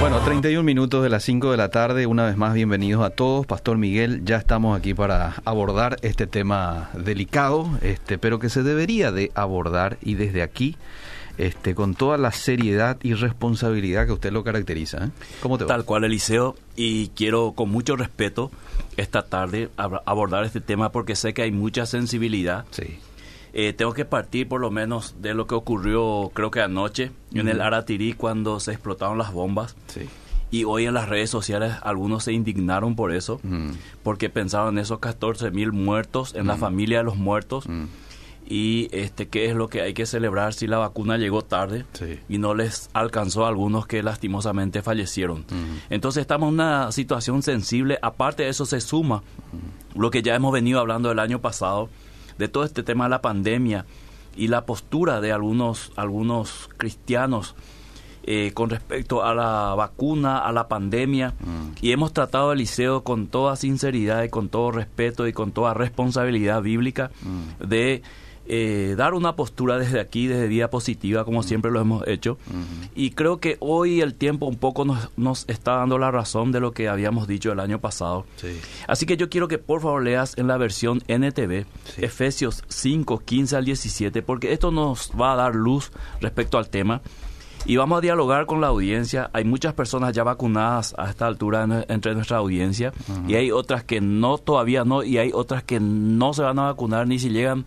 Bueno, 31 minutos de las 5 de la tarde, una vez más bienvenidos a todos. Pastor Miguel, ya estamos aquí para abordar este tema delicado, este, pero que se debería de abordar y desde aquí, este, con toda la seriedad y responsabilidad que usted lo caracteriza. ¿eh? ¿Cómo te va? Tal cual, Eliseo, y quiero con mucho respeto esta tarde abordar este tema porque sé que hay mucha sensibilidad. Sí. Eh, tengo que partir por lo menos de lo que ocurrió creo que anoche en el Aratirí cuando se explotaron las bombas. Sí. Y hoy en las redes sociales algunos se indignaron por eso, porque pensaban en esos 14 mil muertos, en la familia de los muertos. Y este, qué es lo que hay que celebrar si la vacuna llegó tarde Sí. y no les alcanzó a algunos que lastimosamente fallecieron. Entonces estamos en una situación sensible. Aparte de eso se suma lo que ya hemos venido hablando el año pasado, de todo este tema de la pandemia y la postura de algunos, algunos cristianos eh, con respecto a la vacuna, a la pandemia. Y hemos tratado el liceo con toda sinceridad y con todo respeto y con toda responsabilidad bíblica de eh, dar una postura desde aquí, desde Vía Positiva, como siempre lo hemos hecho. Y creo que hoy el tiempo un poco nos, nos está dando la razón de lo que habíamos dicho el año pasado. Sí. Así que yo quiero que por favor leas en la versión NTV Sí. Efesios 5, 15 al 17, porque esto nos va a dar luz respecto al tema. Y vamos a dialogar con la audiencia. Hay muchas personas ya vacunadas a esta altura en- entre nuestra audiencia y hay otras que no, todavía no, y hay otras que no se van a vacunar ni si llegan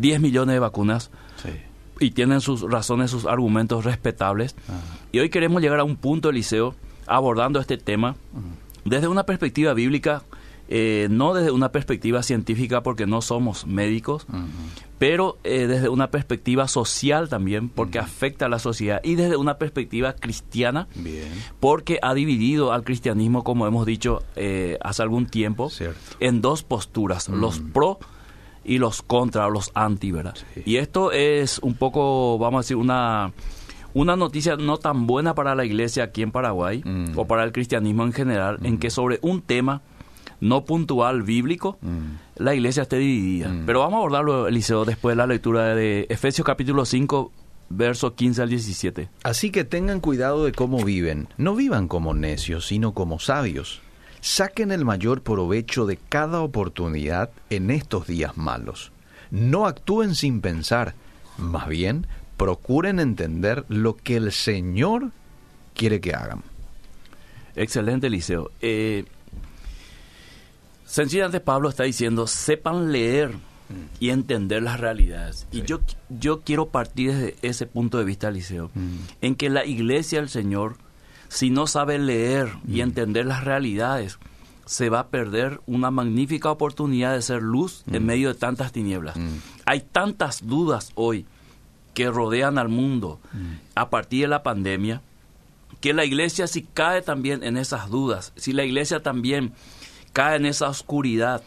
10 millones de vacunas Sí. y tienen sus razones, sus argumentos respetables. Y hoy queremos llegar a un punto, Eliseo, abordando este tema desde una perspectiva bíblica, eh, no desde una perspectiva científica porque no somos médicos, pero eh, desde una perspectiva social también porque afecta a la sociedad y desde una perspectiva cristiana Bien. porque ha dividido al cristianismo, como hemos dicho eh, hace algún tiempo, Cierto. en dos posturas, los pro y los contra, o los anti, ¿verdad? Sí. Y esto es un poco, vamos a decir, una, una noticia no tan buena para la iglesia aquí en Paraguay, Mm. o para el cristianismo en general, en que sobre un tema no puntual bíblico, Mm. la iglesia esté dividida. Pero vamos a abordarlo, Eliseo, después de la lectura de Efesios capítulo 5, versos 15 al 17. Así que tengan cuidado de cómo viven. No vivan como necios, sino como sabios. Saquen el mayor provecho de cada oportunidad en estos días malos. No actúen sin pensar. Más bien, procuren entender lo que el Señor quiere que hagan. Excelente, Eliseo. Eh, sencillamente Pablo está diciendo, sepan leer y entender las realidades. Y yo, yo quiero partir desde ese punto de vista, Eliseo, en que la iglesia del Señor, si no sabe leer y entender las realidades, se va a perder una magnífica oportunidad de ser luz en medio de tantas tinieblas. Hay tantas dudas hoy que rodean al mundo a partir de la pandemia, que la iglesia si cae también en esas dudas, si la iglesia también cae en esa oscuridad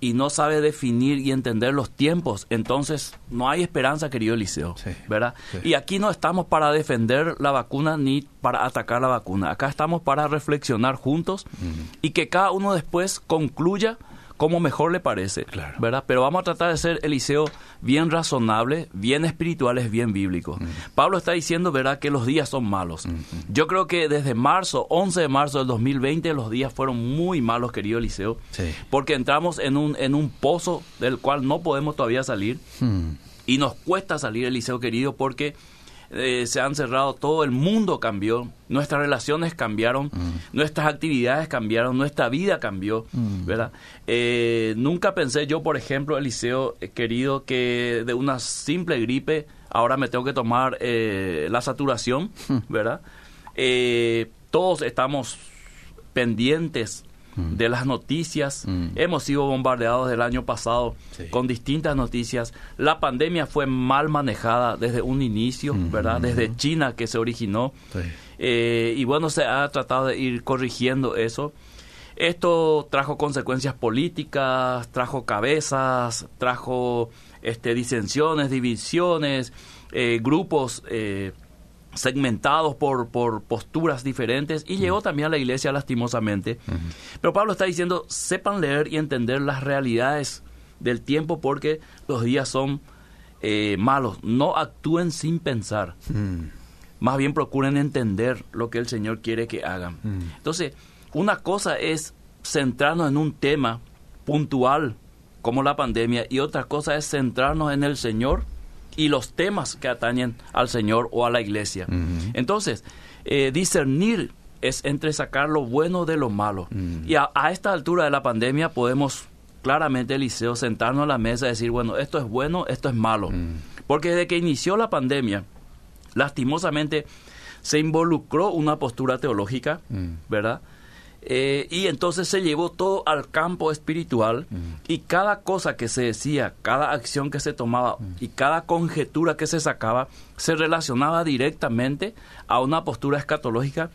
y no sabe definir y entender los tiempos, entonces no hay esperanza, querido Eliseo, Sí, ¿verdad? sí. Y aquí no estamos para defender la vacuna ni para atacar la vacuna, acá estamos para reflexionar juntos y que cada uno después concluya como mejor le parece, Claro. ¿verdad? Pero vamos a tratar de ser, Eliseo, bien razonable, bien espirituales, bien bíblicos. Pablo está diciendo, ¿verdad?, que los días son malos. Yo creo que desde marzo, 11 de marzo del 2020, los días fueron muy malos, querido Eliseo, Sí. porque entramos en un, en un pozo del cual no podemos todavía salir. Hmm. Y nos cuesta salir, Eliseo querido, porque eh, se han cerrado, todo el mundo cambió, nuestras relaciones cambiaron, nuestras actividades cambiaron, nuestra vida cambió, ¿verdad? Eh, nunca pensé yo, por ejemplo, Eliseo eh, querido, que de una simple gripe ahora me tengo que tomar la saturación, ¿verdad? Eh, todos estamos pendientes de las noticias. Mm. Hemos sido bombardeados el año pasado Sí. con distintas noticias. La pandemia fue mal manejada desde un inicio, ¿verdad? Desde China que se originó. Sí. Eh, y bueno, se ha tratado de ir corrigiendo eso. Esto trajo consecuencias políticas, trajo cabezas, trajo este, disensiones, divisiones, eh, grupos eh, segmentados por, por posturas diferentes y llegó también a la iglesia lastimosamente. Pero Pablo está diciendo, sepan leer y entender las realidades del tiempo porque los días son eh, malos. No actúen sin pensar. Hmm. más bien procuren entender lo que el Señor quiere que hagan. Mm. Entonces, una cosa es centrarnos en un tema puntual como la pandemia y otra cosa es centrarnos en el Señor y los temas que atañen al Señor o a la iglesia. Entonces, eh, discernir es entre sacar lo bueno de lo malo. Y a, a esta altura de la pandemia podemos claramente, Eliseo, sentarnos a la mesa y decir, bueno, esto es bueno, esto es malo. Porque desde que inició la pandemia, lastimosamente se involucró una postura teológica. ¿verdad? Eh, y entonces se llevó todo al campo espiritual y cada cosa que se decía, cada acción que se tomaba y cada conjetura que se sacaba se relacionaba directamente a una postura escatológica,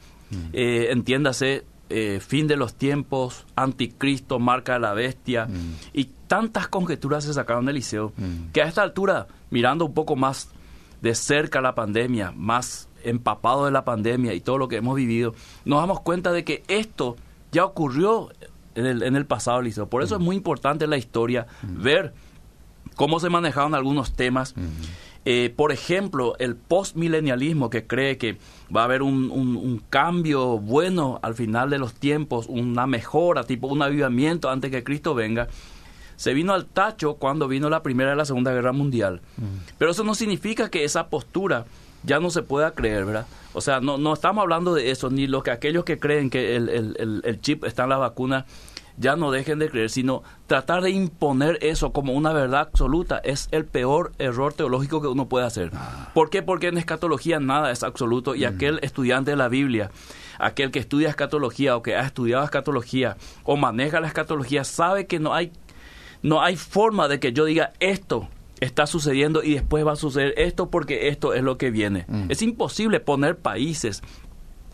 eh, entiéndase, eh, fin de los tiempos, anticristo, marca de la bestia y tantas conjeturas se sacaron del liceo que a esta altura, mirando un poco más de cerca la pandemia, más empapado de la pandemia y todo lo que hemos vivido, nos damos cuenta de que esto ya ocurrió en el, en el pasado. Por eso es muy importante en la historia ver cómo se manejaron algunos temas. Eh, por ejemplo, el postmilenialismo que cree que va a haber un, un- un cambio bueno al final de los tiempos, una mejora, tipo un avivamiento antes que Cristo venga, se vino al tacho cuando vino la Primera y la Segunda Guerra Mundial. Pero eso no significa que esa postura ya no se pueda creer, ¿verdad? O sea, no, no estamos hablando de eso, ni lo que aquellos que creen que el, el- el- chip está en la vacuna ya no dejen de creer, sino tratar de imponer eso como una verdad absoluta es el peor error teológico que uno puede hacer. ¿Por qué? Porque en escatología nada es absoluto y aquel estudiante de la Biblia, aquel que estudia escatología o que ha estudiado escatología o maneja la escatología, sabe que no hay no hay forma de que yo diga esto está sucediendo y después va a suceder esto porque esto es lo que viene. Es imposible poner países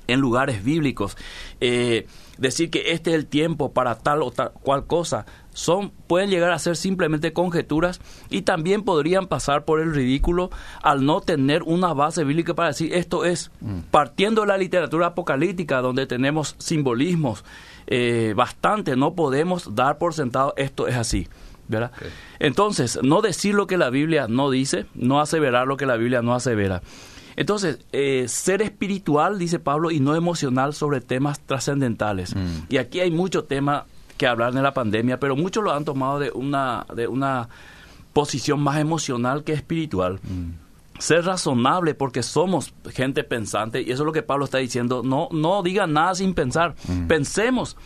en lugares bíblicos, eh, decir que este es el tiempo para tal o tal cual cosa, son pueden llegar a ser simplemente conjeturas y también podrían pasar por el ridículo al no tener una base bíblica para decir esto es partiendo de la literatura apocalíptica donde tenemos simbolismos eh, bastante, no podemos dar por sentado esto es así. Entonces, no decir lo que la Biblia no dice, no aseverar lo que la Biblia no asevera. Entonces, eh, ser espiritual, dice Pablo, y no emocional sobre temas trascendentales. Mm. Y aquí hay mucho tema que hablar de la pandemia, pero muchos lo han tomado de una, de una posición más emocional que espiritual. Ser razonable porque somos gente pensante, y eso es lo que Pablo está diciendo. No, no digan nada sin pensar. Pensemos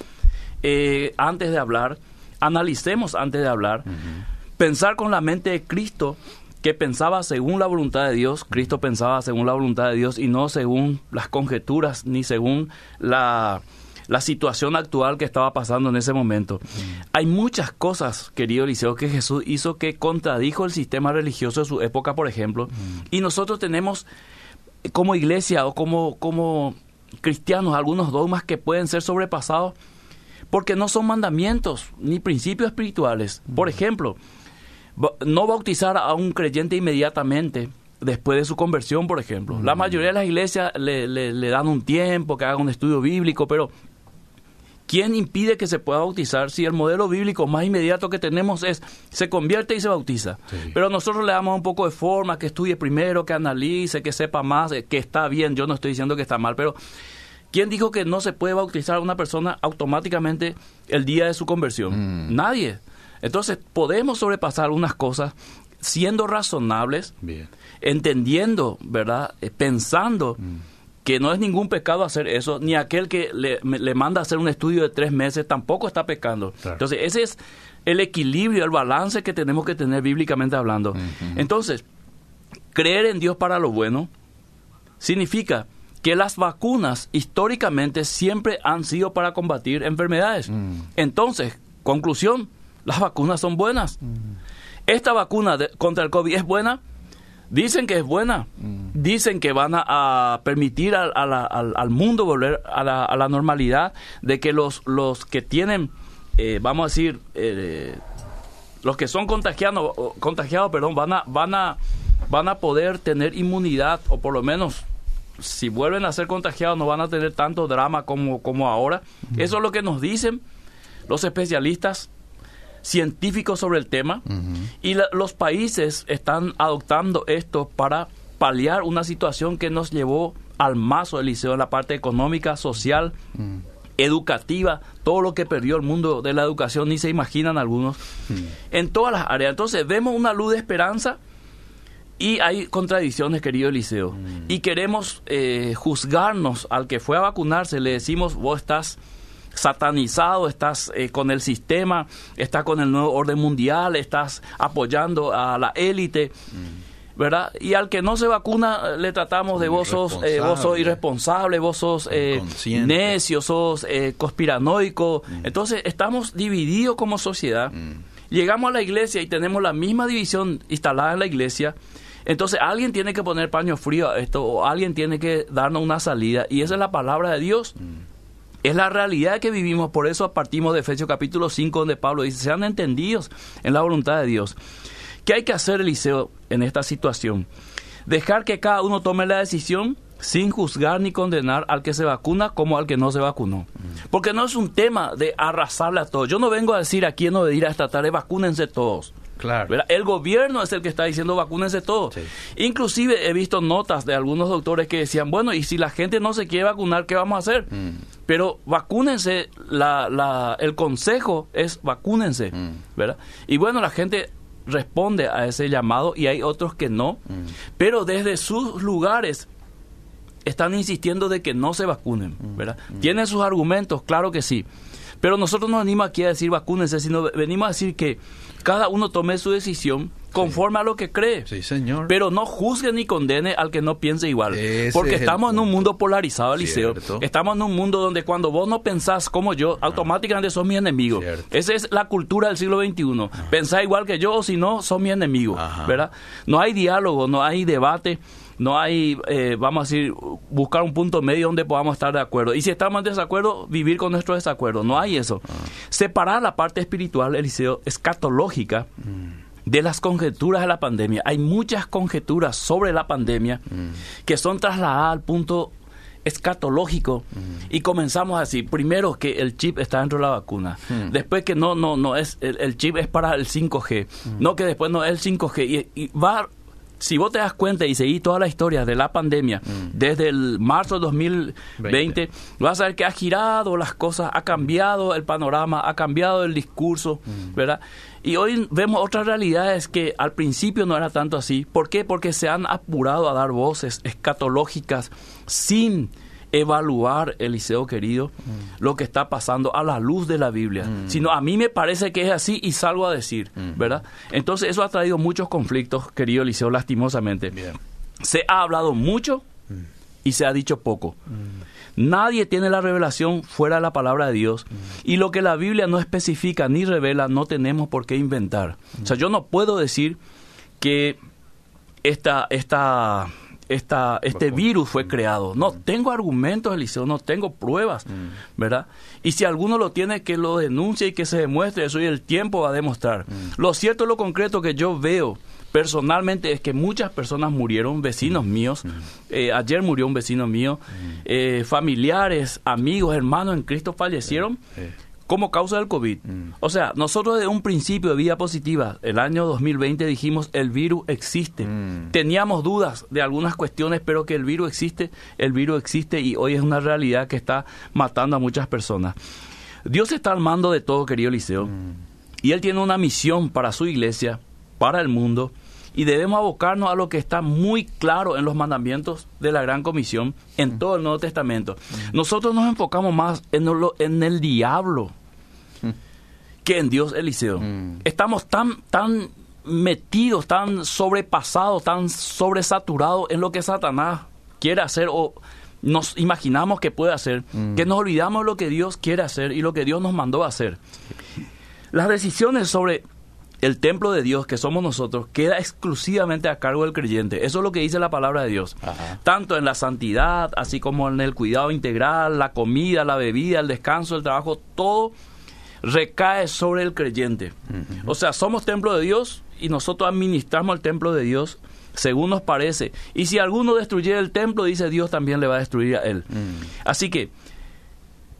eh, antes de hablar, analicemos antes de hablar. Pensar con la mente de Cristo, que pensaba según la voluntad de Dios, Cristo pensaba según la voluntad de Dios y no según las conjeturas ni según la, la situación actual que estaba pasando en ese momento. Hay muchas cosas, querido Eliseo, que Jesús hizo que contradijo el sistema religioso de su época, por ejemplo, y nosotros tenemos como iglesia o como, como cristianos algunos dogmas que pueden ser sobrepasados porque no son mandamientos ni principios espirituales. Por ejemplo, no bautizar a un creyente inmediatamente después de su conversión, por ejemplo. La mayoría de las iglesias le, le- le dan un tiempo, que haga un estudio bíblico, pero ¿quién impide que se pueda bautizar si el modelo bíblico más inmediato que tenemos es se convierte y se bautiza? Sí. Pero nosotros le damos un poco de forma, que estudie primero, que analice, que sepa más, eh, que está bien, yo no estoy diciendo que está mal, pero ¿quién dijo que no se puede bautizar a una persona automáticamente el día de su conversión? Mm. Nadie. Entonces podemos sobrepasar algunas cosas siendo razonables, Bien. entendiendo, ¿verdad? Eh, pensando que no es ningún pecado hacer eso, ni aquel que le, manda a hacer un estudio de tres meses tampoco está pecando. Claro. Entonces, ese es el equilibrio, el balance que tenemos que tener bíblicamente hablando. Entonces, creer en Dios para lo bueno significa que las vacunas históricamente siempre han sido para combatir enfermedades. Mm. Entonces, conclusión, las vacunas son buenas. Esta vacuna de- contra el COVID es buena. Dicen que es buena. Dicen que van a, a permitir al, a la- al- al mundo volver a la, a la normalidad, de que los, los que tienen, eh, vamos a decir, eh, los que son contagiados, contagiados perdón, van a, van, a, van a poder tener inmunidad, o por lo menos, si vuelven a ser contagiados, no van a tener tanto drama como, como ahora. Eso es lo que nos dicen los especialistas científicos sobre el tema. Y la- los países están adoptando esto para paliar una situación que nos llevó al mazo Eliseo en la parte económica, social, mm. educativa, todo lo que perdió el mundo de la educación, ni se imaginan algunos, mm. en todas las áreas. Entonces vemos una luz de esperanza y hay contradicciones, querido Eliseo. Mm. Y queremos eh, juzgarnos al que fue a vacunarse, le decimos, vos estás satanizado, estás eh, con el sistema, estás con el nuevo orden mundial, estás apoyando a la élite. ¿verdad? Y al que no se vacuna le tratamos de vos sos, eh, vos sos irresponsable, vos sos eh, necio, sos eh, conspiranoico. Mm. Entonces estamos divididos como sociedad. Mm. Llegamos a la iglesia y tenemos la misma división instalada en la iglesia. Entonces alguien tiene que poner paño frío a esto o alguien tiene que darnos una salida y esa es la palabra de Dios. Mm. Es la realidad que vivimos, por eso partimos de Efesios capítulo 5 donde Pablo dice, sean entendidos en la voluntad de Dios. ¿Qué hay que hacer, Eliseo, en esta situación? Dejar que cada uno tome la decisión sin juzgar ni condenar al que se vacuna como al que no se vacunó. Porque no es un tema de arrasarle a todos. Yo no vengo a decir aquí no de ir a esta tarde, vacúnense todos. Claro. El gobierno es el que está diciendo vacúnense todos. Inclusive he visto notas de algunos doctores que decían, bueno, y si la gente no se quiere vacunar, ¿qué vamos a hacer? Mm. Pero vacúnense, la, la, el consejo es vacúnense, mm. ¿verdad? Y bueno, la gente responde a ese llamado y hay otros que no, mm. pero desde sus lugares están insistiendo de que no se vacunen. ¿verdad? Tienen sus argumentos, claro que sí, pero nosotros no venimos aquí a decir vacúnense, sino venimos a decir que cada uno tome su decisión conforme a lo que cree. Sí, señor. Pero no juzgue ni condene al que no piense igual. porque estamos en un mundo polarizado, Eliseo. Estamos en un mundo donde cuando vos no pensás como yo, automáticamente sos mi enemigo. Esa es la cultura del siglo XXI. Pensá igual que yo o si no, sos mi enemigo. ¿verdad? No hay diálogo, no hay debate no hay, eh, vamos a decir, buscar un punto medio donde podamos estar de acuerdo. Y si estamos en desacuerdo, vivir con nuestro desacuerdo. No hay eso. Ah. Separar la parte espiritual, Eliseo, escatológica. Mm de las conjeturas de la pandemia. Hay muchas conjeturas sobre la pandemia mm. que son trasladadas al punto escatológico mm. y comenzamos así primero que el chip está dentro de la vacuna después que no no no es el, chip es para el 5G no que después no es el 5G y, va si vos te das cuenta y seguís toda la historia de la pandemia desde el marzo de 2020 vas a ver que ha girado las cosas ha cambiado el panorama ha cambiado el discurso verdad y hoy vemos otras realidades que al principio no era tanto así. ¿Por qué? Porque se han apurado a dar voces escatológicas sin evaluar, Eliseo querido, mm. lo que está pasando a la luz de la Biblia. Mm. Sino a mí me parece que es así y salgo a decir, mm. ¿verdad? Entonces eso ha traído muchos conflictos, querido Eliseo, lastimosamente. Se ha hablado mucho y se ha dicho poco. Nadie tiene la revelación fuera de la palabra de Dios. Y lo que la Biblia no especifica ni revela, no tenemos por qué inventar. O sea, yo no puedo decir que esta, esta, esta, este virus fue creado. No tengo argumentos, Eliseo, no tengo pruebas, ¿verdad? Y si alguno lo tiene, que lo denuncie y que se demuestre. Eso y el tiempo va a demostrar. Lo cierto, lo concreto que yo veo personalmente es que muchas personas murieron, vecinos míos. Eh, ayer murió un vecino mío. Eh, familiares, amigos, hermanos en Cristo fallecieron como causa del COVID. O sea, nosotros de un principio de vida positiva, el año 2020 dijimos el virus existe. Teníamos dudas de algunas cuestiones, pero que el virus existe, el virus existe y hoy es una realidad que está matando a muchas personas. Dios está al mando de todo, querido Eliseo, y Él tiene una misión para su iglesia, para el mundo, y debemos abocarnos a lo que está muy claro en los mandamientos de la Gran Comisión en todo el Nuevo Testamento. Nosotros nos enfocamos más en, en el diablo que en Dios Eliseo. Estamos tan, tan metidos, tan sobrepasados, tan sobresaturados en lo que Satanás quiere hacer o nos imaginamos que puede hacer, que nos olvidamos de lo que Dios quiere hacer y lo que Dios nos mandó a hacer. Las decisiones sobre el templo de Dios, que somos nosotros, queda exclusivamente a cargo del creyente. Eso es lo que dice la palabra de Dios. Tanto en la santidad, así como en el cuidado integral, la comida, la bebida, el descanso, el trabajo, todo recae sobre el creyente. O sea, somos templo de Dios y nosotros administramos el templo de Dios según nos parece. Y si alguno destruye el templo, dice Dios también le va a destruir a él. Así que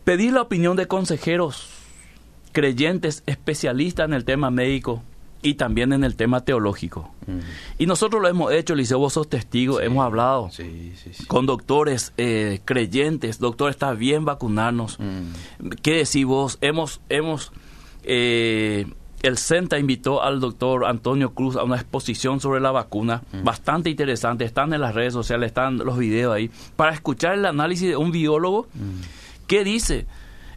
pedir la opinión de consejeros creyentes especialistas en el tema médico y también en el tema teológico. Y nosotros lo hemos hecho, Liceo, vos sos testigo, hemos hablado con doctores eh, creyentes, doctor, está bien vacunarnos. ¿Qué decís vos? Hemos, hemos eh, el CENTA invitó al doctor Antonio Cruz a una exposición sobre la vacuna, bastante interesante, están en las redes sociales, están los videos ahí, para escuchar el análisis de un biólogo. Que dice,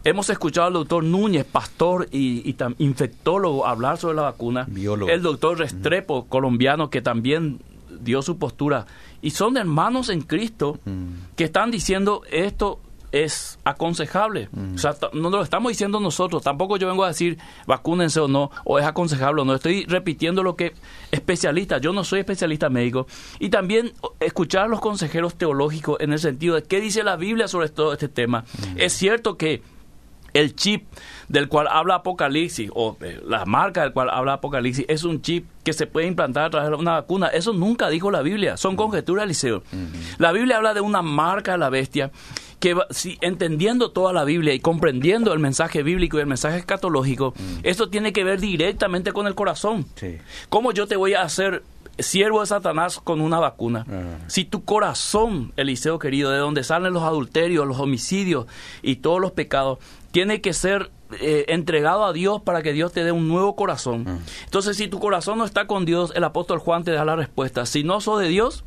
hemos escuchado al doctor Núñez, pastor y, infectólogo, hablar sobre la vacuna, el doctor Restrepo, colombiano, que también dio su postura, y son hermanos en Cristo que están diciendo esto es aconsejable. Mm. O sea, no lo estamos diciendo nosotros. Tampoco yo vengo a decir vacúnense o no, o es aconsejable o no. Estoy repitiendo lo que especialistas, yo no soy especialista médico. Y también escuchar a los consejeros teológicos en el sentido de qué dice la Biblia sobre todo este tema. Mm. Es cierto que el chip del cual habla Apocalipsis, o eh, la marca del cual habla Apocalipsis, es un chip que se puede implantar a través de una vacuna. Eso nunca dijo la Biblia, son conjeturas, Liceo. La Biblia habla de una marca de la bestia que si entendiendo toda la Biblia y comprendiendo el mensaje bíblico y el mensaje escatológico, esto tiene que ver directamente con el corazón. ¿Cómo yo te voy a hacer siervo de Satanás con una vacuna. Ah. Si tu corazón, Eliseo querido, de donde salen los adulterios, los homicidios y todos los pecados, tiene que ser eh, entregado a Dios para que Dios te dé un nuevo corazón. Ah. Entonces, si tu corazón no está con Dios, el apóstol Juan te da la respuesta. Si no sos de Dios,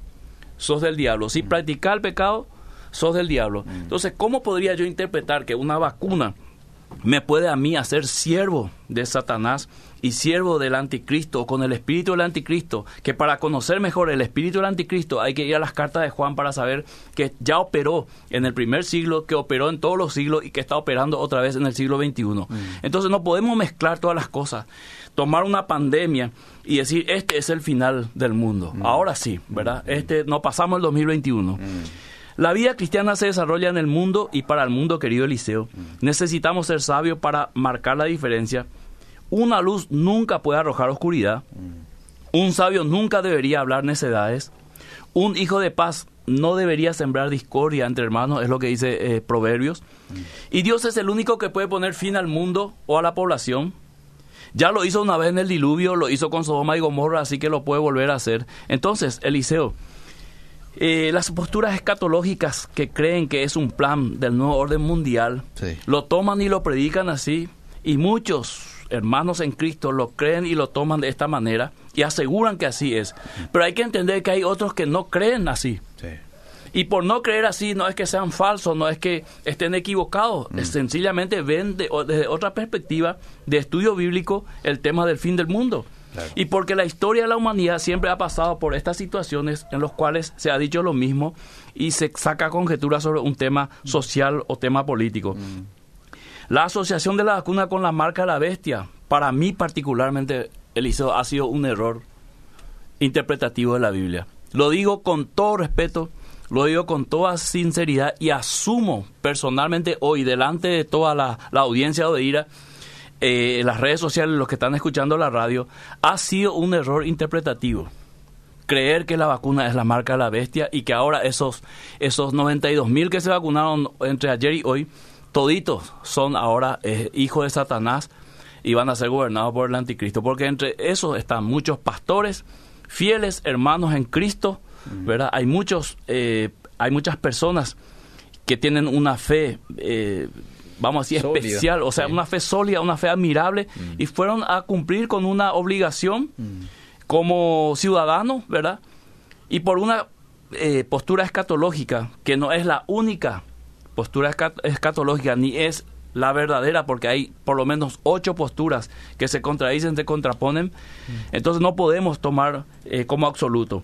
sos del diablo. Si mm. practicas el pecado, sos del diablo. Entonces, ¿cómo podría yo interpretar que una vacuna me puede a mí hacer siervo de Satanás y siervo del anticristo, con el espíritu del anticristo, que para conocer mejor el espíritu del anticristo hay que ir a las cartas de Juan para saber que ya operó en el primer siglo, que operó en todos los siglos y que está operando otra vez en el siglo XXI. Mm. Entonces no podemos mezclar todas las cosas, tomar una pandemia y decir, este es el final del mundo. Mm. Ahora sí, ¿verdad? Mm. Este, no pasamos el 2021. La vida cristiana se desarrolla en el mundo y para el mundo, querido Eliseo. Necesitamos ser sabios para marcar la diferencia una luz nunca puede arrojar oscuridad. Un sabio nunca debería hablar necedades. Un hijo de paz no debería sembrar discordia entre hermanos, es lo que dice eh, Proverbios. Y Dios es el único que puede poner fin al mundo o a la población. Ya lo hizo una vez en el diluvio, lo hizo con Sodoma y Gomorra, así que lo puede volver a hacer. Entonces, Eliseo, eh, las posturas escatológicas que creen que es un plan del nuevo orden mundial, lo toman y lo predican así, y muchos hermanos en Cristo lo creen y lo toman de esta manera y aseguran que así es. Pero hay que entender que hay otros que no creen así. Y por no creer así no es que sean falsos, no es que estén equivocados, mm. sencillamente ven desde otra perspectiva de estudio bíblico el tema del fin del mundo. Y porque la historia de la humanidad siempre ha pasado por estas situaciones en las cuales se ha dicho lo mismo y se saca conjetura sobre un tema social o tema político. Mm. La asociación de la vacuna con la marca de la bestia, para mí particularmente, Eliseo, ha sido un error interpretativo de la Biblia. Lo digo con todo respeto, lo digo con toda sinceridad y asumo personalmente hoy, delante de toda la, audiencia de IRA, eh, las redes sociales, los que están escuchando la radio, ha sido un error interpretativo. Creer que la vacuna es la marca de la bestia y que ahora esos, esos 92 mil que se vacunaron entre ayer y hoy toditos son ahora eh, hijos de Satanás y van a ser gobernados por el anticristo, porque entre esos están muchos pastores, fieles hermanos en Cristo, ¿verdad? Hay muchos, eh, hay muchas personas que tienen una fe, eh, vamos a decir, especial, o sea, una fe sólida, una fe admirable, y fueron a cumplir con una obligación como ciudadanos, ¿verdad? Y por una postura escatológica, que no es la única postura escatológica ni es la verdadera, porque hay por lo menos ocho posturas que se contradicen, se contraponen, mm. entonces no podemos tomar eh, como absoluto.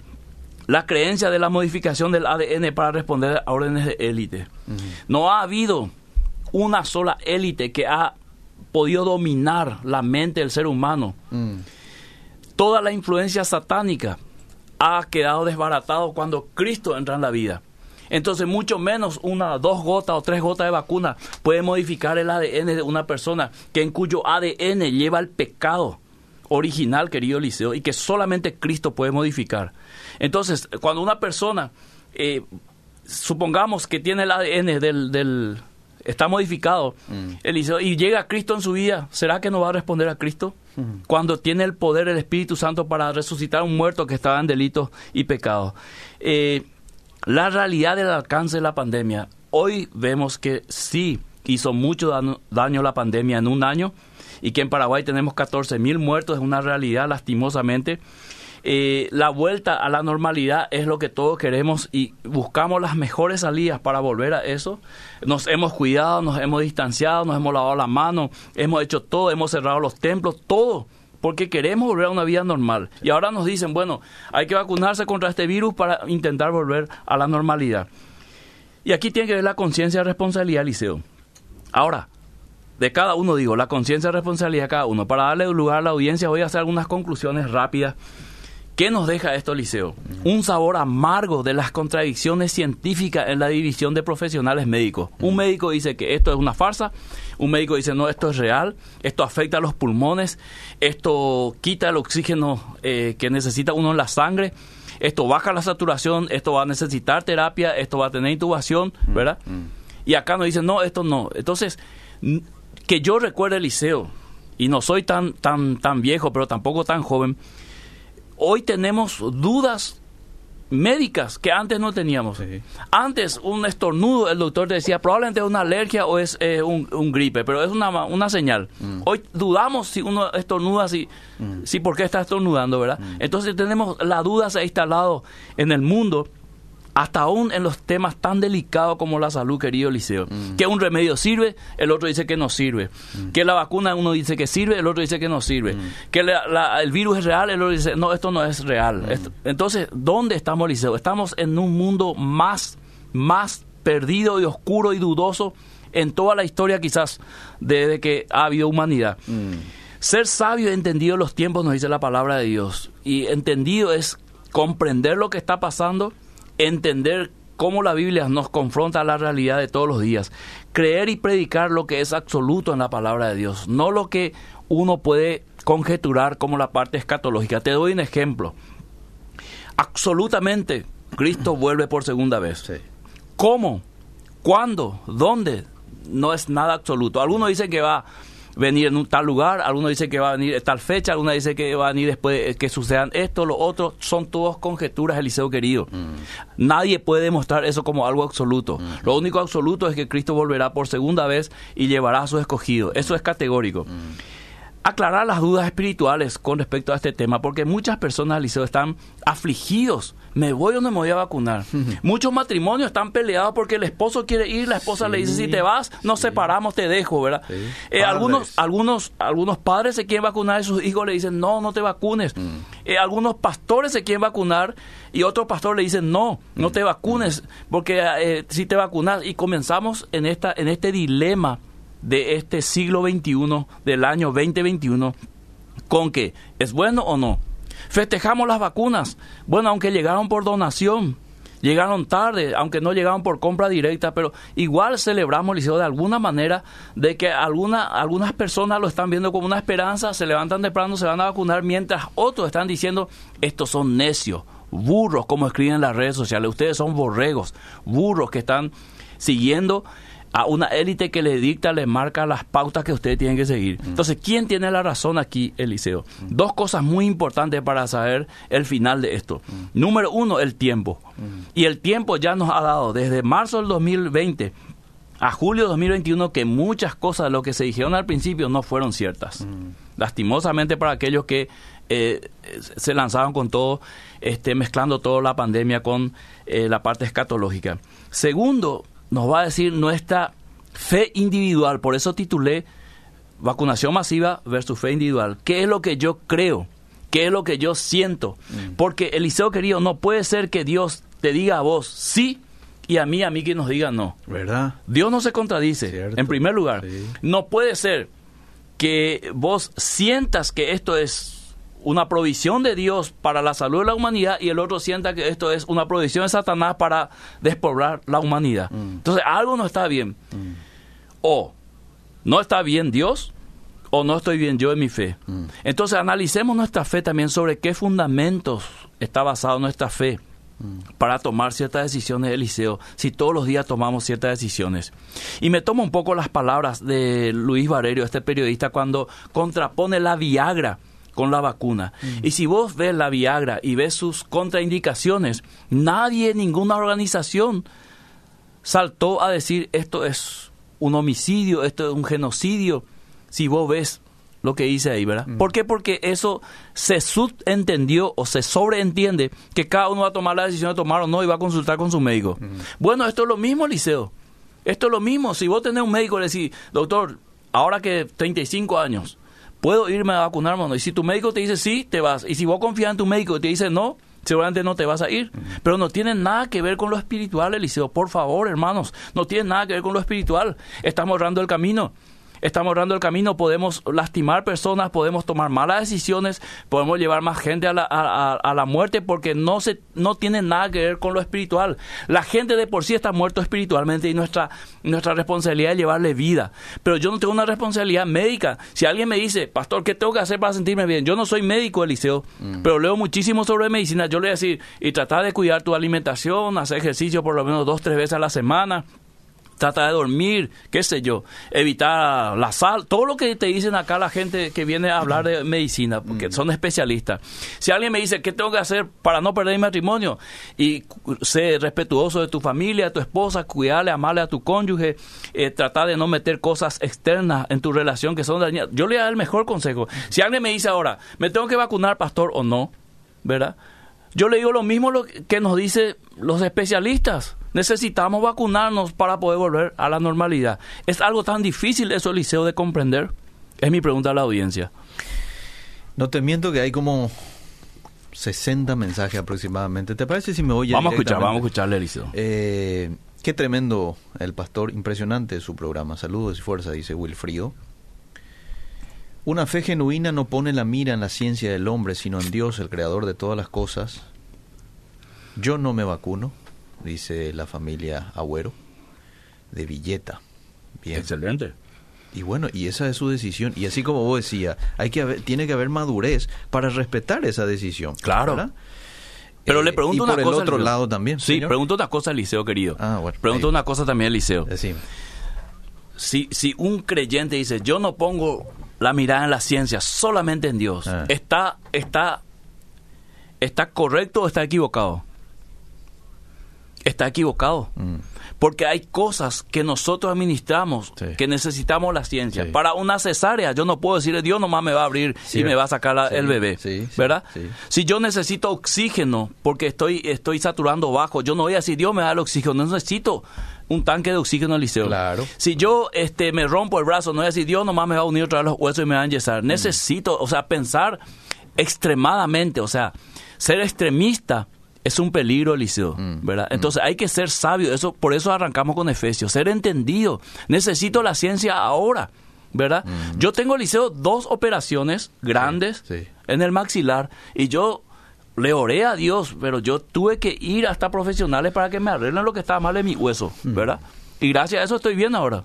La creencia de la modificación del ADN para responder a órdenes de élite. No ha habido una sola élite que ha podido dominar la mente del ser humano. Mm. Toda la influencia satánica ha quedado desbaratado cuando Cristo entra en la vida. Entonces, mucho menos una, dos gotas o tres gotas de vacuna puede modificar el ADN de una persona que en cuyo ADN lleva el pecado original, querido Liceo, y que solamente Cristo puede modificar. Entonces, cuando una persona, eh, supongamos que tiene el ADN del, está modificado, mm. Eliseo, y llega a Cristo en su vida, ¿será que no va a responder a Cristo? cuando tiene el poder el Espíritu Santo para resucitar a un muerto que estaba en delitos y pecados. Eh, la realidad del alcance de la pandemia, hoy vemos que sí hizo mucho daño, la pandemia en un año y que en Paraguay tenemos 14 mil muertos, es una realidad lastimosamente. Eh, la vuelta a la normalidad es lo que todos queremos y buscamos las mejores salidas para volver a eso. Nos hemos cuidado, nos hemos distanciado, nos hemos lavado la mano, hemos hecho todo, hemos cerrado los templos, todo porque queremos volver a una vida normal. Y ahora nos dicen, bueno, hay que vacunarse contra este virus para intentar volver a la normalidad. Y aquí tiene que ver la conciencia y responsabilidad, Liceo. Ahora, de cada uno digo, la conciencia y responsabilidad de cada uno. Para darle lugar a la audiencia voy a hacer algunas conclusiones rápidas. ¿Qué nos deja esto, Liceo? Un sabor amargo de las contradicciones científicas en la división de profesionales médicos. Un médico dice que esto es una farsa, un médico dice no, esto es real, esto afecta a los pulmones, esto quita el oxígeno eh, que necesita uno en la sangre, esto baja la saturación, esto va a necesitar terapia, esto va a tener intubación, ¿verdad? Y acá nos dicen no, esto no. Entonces, que yo recuerde el liceo, y no soy tan, tan, tan viejo, pero tampoco tan joven, hoy tenemos dudas médicas que antes no teníamos. Antes un estornudo, el doctor decía probablemente es una alergia o es eh, un, gripe, pero es una, una señal. Mm. Hoy dudamos si uno estornuda, si, mm. si por qué está estornudando, ¿verdad? Mm. Entonces tenemos la duda se ha instalado en el mundo hasta aún en los temas tan delicados como la salud, querido Liceo. Mm. Que un remedio sirve, el otro dice que no sirve. Mm. Que la vacuna uno dice que sirve, el otro dice que no sirve. Mm. Que el virus es real, el otro dice, no, esto no es real. entonces, ¿dónde estamos, Liceo? Estamos en un mundo más, más perdido y oscuro y dudoso en toda la historia quizás desde que ha habido humanidad. Ser sabio y entendido los tiempos nos dice la palabra de Dios. Y entendido es comprender lo que está pasando entender cómo la Biblia nos confronta a la realidad de todos los días, creer y predicar lo que es absoluto en la palabra de Dios, no lo que uno puede conjeturar como la parte escatológica. Te doy un ejemplo. Absolutamente, Cristo vuelve por segunda vez. ¿Cómo? ¿Cuándo? ¿Dónde? No es nada absoluto. Algunos dicen que va venir en un tal lugar, algunos dicen que va a venir en tal fecha, algunos dicen que va a venir después de que sucedan esto, lo otro, son todos conjeturas, Eliseo querido. Mm. Nadie puede demostrar eso como algo absoluto. Mm. Lo único absoluto es que Cristo volverá por segunda vez y llevará a sus escogidos. Eso es categórico. Mm aclarar las dudas espirituales con respecto a este tema, porque muchas personas, Liceo, están afligidos. ¿Me voy o no me voy a vacunar? Muchos matrimonios están peleados porque el esposo quiere ir, la esposa le dice, si te vas, nos separamos, te dejo, ¿verdad? Eh, algunos, algunos, algunos padres se quieren vacunar y sus hijos le dicen, no, no te vacunes. Mm. Eh, algunos pastores se quieren vacunar y otros pastores le dicen, no, no te vacunes, porque eh, si te vacunas, y comenzamos en, esta, en este dilema de este siglo XXI, del año 2021, con que es bueno o no. Festejamos las vacunas, bueno, aunque llegaron por donación, llegaron tarde, aunque no llegaron por compra directa, pero igual celebramos, Liceo, de alguna manera, de que alguna, algunas personas lo están viendo como una esperanza, se levantan temprano, se van a vacunar, mientras otros están diciendo, estos son necios, burros, como escriben en las redes sociales, ustedes son borregos, burros que están siguiendo a una élite que le dicta, le marca las pautas que ustedes tienen que seguir. Mm. Entonces, ¿quién tiene la razón aquí, Eliseo? Mm. Dos cosas muy importantes para saber el final de esto. Mm. Número uno, el tiempo. Y el tiempo ya nos ha dado desde marzo del 2020 a julio de 2021 que muchas cosas de lo que se dijeron al principio no fueron ciertas. Lastimosamente para aquellos que eh, se lanzaron con todo, este, mezclando toda la pandemia con eh, la parte escatológica. Segundo, nos va a decir nuestra fe individual. Por eso titulé vacunación masiva versus fe individual. ¿Qué es lo que yo creo? ¿Qué es lo que yo siento? Mm. Porque Eliseo querido, no puede ser que Dios te diga a vos sí y a mí, a mí que nos diga no. ¿Verdad? Dios no se contradice. En primer lugar, no puede ser que vos sientas que esto es una provisión de Dios para la salud de la humanidad y el otro sienta que esto es una provisión de Satanás para despoblar la humanidad. Mm. Entonces algo no está bien. Mm. O no está bien Dios o no estoy bien yo en mi fe. Mm. Entonces analicemos nuestra fe también sobre qué fundamentos está basada nuestra fe. para tomar ciertas decisiones, Eliseo, si todos los días tomamos ciertas decisiones. Y me tomo un poco las palabras de Luis Varerio, este periodista, cuando contrapone la Viagra con la vacuna. Y si vos ves la Viagra y ves sus contraindicaciones, nadie, ninguna organización saltó a decir esto es un homicidio, esto es un genocidio. Si vos ves lo que dice ahí, ¿verdad? ¿Por qué? Porque eso se subentendió o se sobreentiende que cada uno va a tomar la decisión de tomar o no y va a consultar con su médico. Bueno, esto es lo mismo, Liceo. Esto es lo mismo. Si vos tenés un médico y le decís, doctor, ahora que 35 años, ¿puedo irme a no? Y si tu médico te dice sí, te vas. Y si vos confías en tu médico y te dice no, seguramente no te vas a ir. Pero no tiene nada que ver con lo espiritual, Eliseo. Por favor, hermanos, no tiene nada que ver con lo espiritual. Estamos errando el camino estamos errando el camino, podemos lastimar personas, podemos tomar malas decisiones, podemos llevar más gente a la, a, la muerte porque no, se, no tiene nada que ver con lo espiritual. La gente de por sí está muerto espiritualmente y nuestra, nuestra responsabilidad es llevarle vida. Pero yo no tengo una responsabilidad médica. Si alguien me dice, pastor, ¿qué tengo que hacer para sentirme bien? Yo no soy médico, Eliseo, mm. pero leo muchísimo sobre medicina. Yo le voy a decir, y tratar de cuidar tu alimentación, hacer ejercicio por lo menos dos, tres veces a la semana trata de dormir, qué sé yo, evitar la sal, todo lo que te dicen acá la gente que viene a hablar de medicina, porque son especialistas. Si alguien me dice, ¿qué tengo que hacer para no perder mi matrimonio? Y ser respetuoso de tu familia, de tu esposa, cuidarle, amarle a tu cónyuge, eh, tratar de no meter cosas externas en tu relación que son dañadas. Yo le doy el mejor consejo. Si alguien me dice ahora, ¿me tengo que vacunar, pastor, o no? ¿Verdad? Yo le digo lo mismo lo que nos dicen los especialistas. Necesitamos vacunarnos para poder volver a la normalidad. ¿Es algo tan difícil eso, Liceo, de comprender? Es mi pregunta a la audiencia. No te miento que hay como 60 mensajes aproximadamente. ¿Te parece si me voy a Vamos a escuchar, vamos a escucharle, Liceo. Eh, qué tremendo el pastor, impresionante su programa. Saludos y fuerza, dice Wilfrido. Una fe genuina no pone la mira en la ciencia del hombre, sino en Dios, el creador de todas las cosas. Yo no me vacuno, dice la familia Agüero, de Villeta. Bien. Excelente. Y bueno, y esa es su decisión. Y así como vos decías, hay que tiene que haber madurez para respetar esa decisión. Claro. Pero le eh, pregunto una por cosa. el otro lado también. Sí, pregunto una cosa, Liceo, querido. Ah, bueno. Pregunto una cosa también, Liceo. Si, si un creyente dice, yo no pongo la mirada en la ciencia, solamente en Dios, ah. ¿está, está, ¿está correcto o está equivocado? Está equivocado. Mm. Porque hay cosas que nosotros administramos, que necesitamos la ciencia. Para una cesárea, yo no puedo decirle, Dios nomás me va a abrir y me va a sacar el bebé. ¿Verdad? Si yo necesito oxígeno porque estoy, estoy saturando bajo, yo no voy a decir, Dios me da el oxígeno, no necesito un tanque de oxígeno al liceo. Claro. Si yo este, me rompo el brazo, no voy a decir, Dios nomás me va a unir otra vez los huesos y me va a enyesar. Mm. Necesito, o sea, pensar extremadamente, o sea, ser extremista es un peligro, Eliseo, mm. ¿verdad? Mm. Entonces hay que ser sabio, eso, por eso arrancamos con Efesios, ser entendido. Necesito la ciencia ahora, ¿verdad? Yo tengo, Eliseo, dos operaciones grandes en el maxilar y yo le oré a Dios, pero yo tuve que ir hasta profesionales para que me arreglen lo que estaba mal en mi hueso, mm. ¿verdad? Y gracias a eso estoy bien ahora.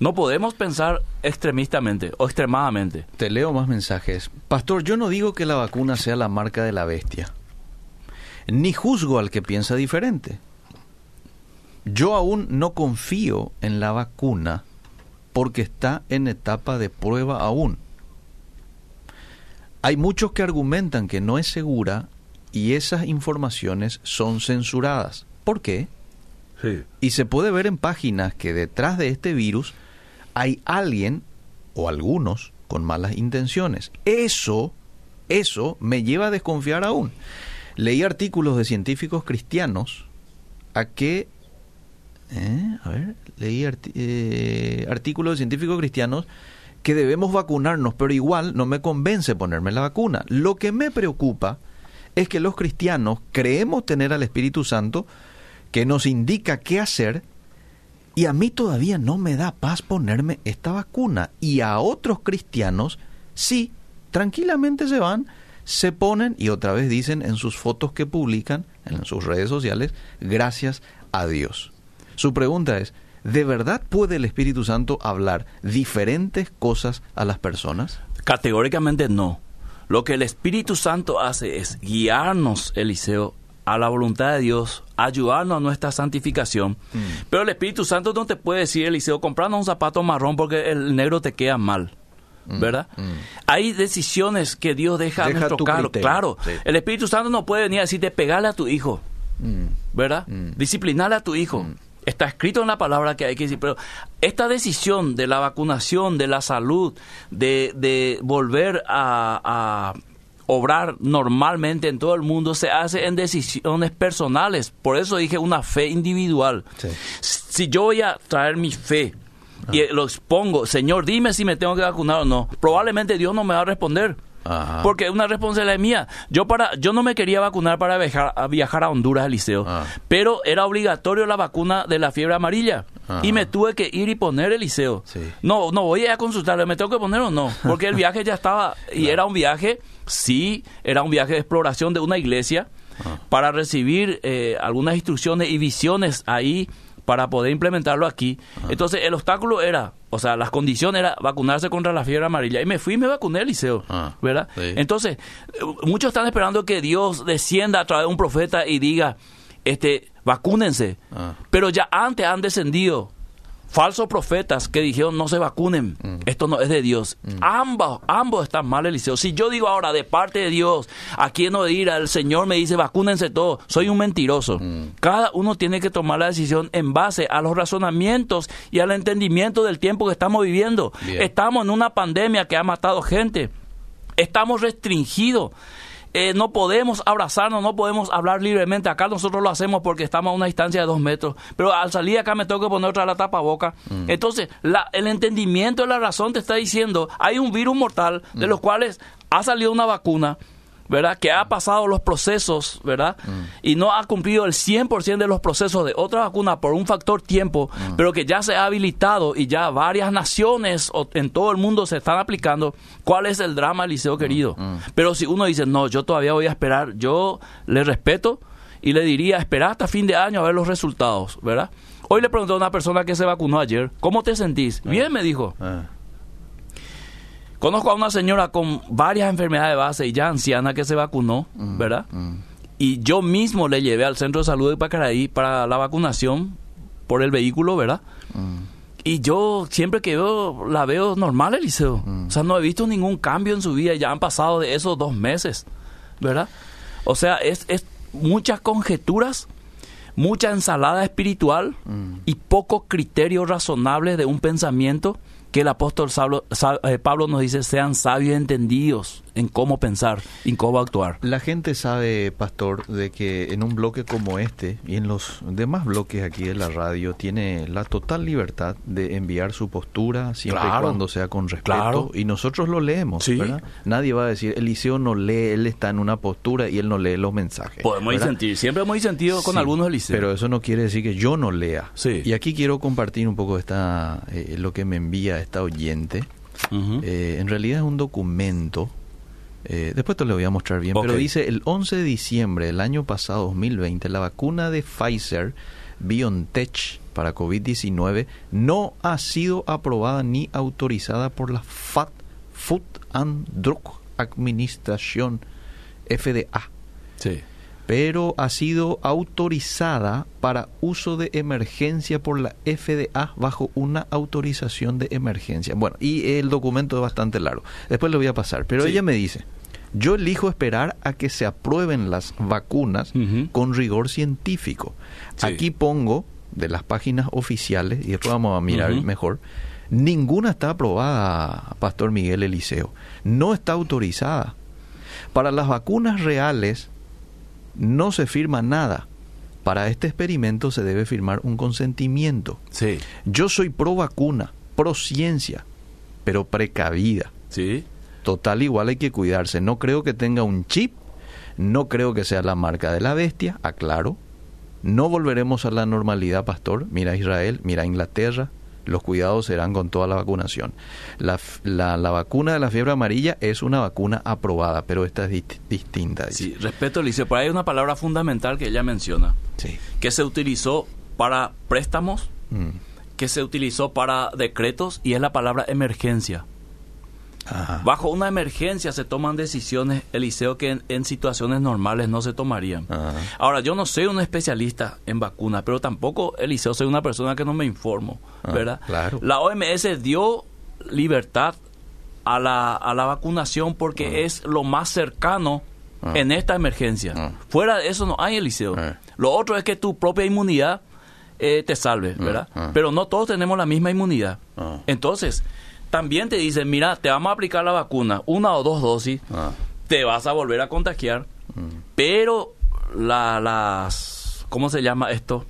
No podemos pensar extremistamente o extremadamente. Te leo más mensajes. Pastor, yo no digo que la vacuna sea la marca de la bestia, ni juzgo al que piensa diferente. Yo aún no confío en la vacuna porque está en etapa de prueba aún. Hay muchos que argumentan que no es segura y esas informaciones son censuradas. ¿Por qué? Y se puede ver en páginas que detrás de este virus hay alguien o algunos con malas intenciones. Eso, eso me lleva a desconfiar aún. Leí artículos de científicos cristianos a que, eh, a ver, leí eh, artículos de científicos cristianos que debemos vacunarnos, pero igual no me convence ponerme la vacuna. Lo que me preocupa es que los cristianos creemos tener al Espíritu Santo que nos indica qué hacer y a mí todavía no me da paz ponerme esta vacuna y a otros cristianos sí, tranquilamente se van, se ponen y otra vez dicen en sus fotos que publican en sus redes sociales, gracias a Dios. Su pregunta es, ¿de verdad puede el Espíritu Santo hablar diferentes cosas a las personas? Categóricamente no. Lo que el Espíritu Santo hace es guiarnos, Eliseo, a la voluntad de Dios, ayudarnos a nuestra santificación. Mm. Pero el Espíritu Santo no te puede decir, Eliseo, comprando un zapato marrón porque el negro te queda mal. ¿Verdad? Hay decisiones que Dios deja, a Mm. Nuestro cargo. Claro, Sí. el Espíritu Santo no puede venir a decirte pegarle a tu hijo. Mm. ¿verdad? Disciplinarle a tu hijo. Está escrito en la palabra que hay que decir, pero esta decisión de la vacunación, de la salud, de, de volver a, a obrar normalmente en todo el mundo, se hace en decisiones personales. Por eso dije una fe individual. Sí. Si yo voy a traer mi fe y lo expongo, Señor, dime si me tengo que vacunar o no, probablemente Dios no me va a responder. Ajá. Porque es una responsabilidad mía. Yo para yo no me quería vacunar para viajar a, viajar a Honduras, Eliseo. Ah. Pero era obligatorio la vacuna de la fiebre amarilla. Ajá. Y me tuve que ir y poner, Eliseo. Sí. No, no voy a consultarle, ¿me tengo que poner o no? Porque el viaje ya estaba... Y era un viaje, sí, era un viaje de exploración de una iglesia Ah. para recibir eh, algunas instrucciones y visiones ahí para poder implementarlo aquí. Entonces el obstáculo era, o sea, las condiciones era vacunarse contra la fiebre amarilla. Y me fui y me vacuné, Eliseo. Ah, ¿Verdad? sí. Entonces, muchos están esperando que Dios descienda a través de un profeta y diga, este, vacúnense. Ah. Pero ya antes han descendido falsos profetas que dijeron no se vacunen. Mm. Esto no es de Dios. Ambos, ambos están mal, Eliseo. Si yo digo ahora de parte de Dios, a quién no ir, el Señor me dice vacúnense todos, soy un mentiroso. Mm. Cada uno tiene que tomar la decisión en base a los razonamientos y al entendimiento del tiempo que estamos viviendo. Bien. Estamos en una pandemia que ha matado gente. Estamos restringidos. Eh, no podemos abrazarnos, no podemos hablar libremente. Acá nosotros lo hacemos porque estamos a una distancia de dos metros. Pero al salir acá me tengo que poner otra la tapaboca. Entonces, la- el entendimiento de la razón te está diciendo, hay un virus mortal de los cuales ha salido una vacuna. ¿Verdad? Que ha pasado los procesos, ¿verdad? Y no ha cumplido el 100% de los procesos de otra vacuna por un factor tiempo, pero que ya se ha habilitado y ya varias naciones o- en todo el mundo se están aplicando. ¿Cuál es el drama, Liceo querido? Pero si uno dice, no, yo todavía voy a esperar, yo le respeto y le diría, esperar hasta fin de año a ver los resultados, ¿verdad? Hoy le pregunté a una persona que se vacunó ayer, ¿cómo te sentís? Bien, me dijo. Ah. Conozco a una señora con varias enfermedades de base y ya anciana que se vacunó, ¿verdad? Y yo mismo le llevé al centro de salud de Pacaraí para la vacunación por el vehículo, ¿verdad? Y yo siempre que veo, la veo normal, Eliseo. O sea, no he visto ningún cambio en su vida. Ya han pasado de esos dos meses, ¿verdad? O sea, es, es muchas conjeturas, mucha ensalada espiritual y poco criterio razonable de un pensamiento que el apóstol eh, Pablo nos dice sean sabios y entendidos en cómo pensar y en cómo actuar. La gente sabe, pastor, de que en un bloque como este y en los demás bloques aquí de la radio tiene la total libertad de enviar su postura siempre y cuando sea con respeto Claro. y nosotros lo leemos, Sí. ¿verdad? Nadie va a decir, Eliseo no lee, él está en una postura y él no lee los mensajes. Podemos ¿verdad? disentir, siempre hemos disentido con Sí, algunos Eliseo. Pero eso no quiere decir que yo no lea. Sí. Y aquí quiero compartir un poco esta, eh, lo que me envía esta oyente. Eh, en realidad es un documento. Eh, después te lo voy a mostrar bien. Pero dice el 11 de diciembre del año pasado, 2020, la vacuna de Pfizer BioNTech para COVID-19 no ha sido aprobada ni autorizada por la FAT, Food and Drug Administration, FDA sí. pero ha sido autorizada para uso de emergencia por la FDA bajo una autorización de emergencia. Bueno, y el documento es bastante largo. Después lo voy a pasar, pero Sí. ella me dice, yo elijo esperar a que se aprueben las vacunas con rigor científico. Sí. Aquí pongo de las páginas oficiales, y después vamos a mirar mejor, ninguna está aprobada, Pastor Miguel Eliseo. No está autorizada. Para las vacunas reales no se firma nada. Para este experimento se debe firmar un consentimiento. Sí. Yo soy pro vacuna, pro ciencia, pero precavida. Sí. Total igual hay que cuidarse. No creo que tenga un chip, no creo que sea la marca de la bestia, aclaro. No volveremos a la normalidad, pastor. Mira Israel, mira Inglaterra. Los cuidados serán con toda la vacunación. La, la- la vacuna de la fiebre amarilla es una vacuna aprobada, pero esta es dist- distinta. dice. Sí, respeto, Eliseo. Por ahí hay una palabra fundamental que ella menciona, Sí. que se utilizó para préstamos, Mm. que se utilizó para decretos y es la palabra emergencia. Ajá. Bajo una emergencia se toman decisiones, Eliseo, que en, en situaciones normales no se tomarían. Ajá. Ahora, yo no soy un especialista en vacunas, pero tampoco, Eliseo, soy una persona que no me informo, Ah, ¿verdad? claro. La OMS dio libertad a la, a la vacunación porque es lo más cercano Ah. en esta emergencia. Ah. Fuera de eso no hay, Eliseo. Ah. Lo otro es que tu propia inmunidad eh, te salve, ¿verdad? ah. Pero no todos tenemos la misma inmunidad. Ah. Entonces, también te dicen, mira, te vamos a aplicar la vacuna, una o dos dosis, Ah. te vas a volver a contagiar, Mm. pero la- las, ¿cómo se llama esto?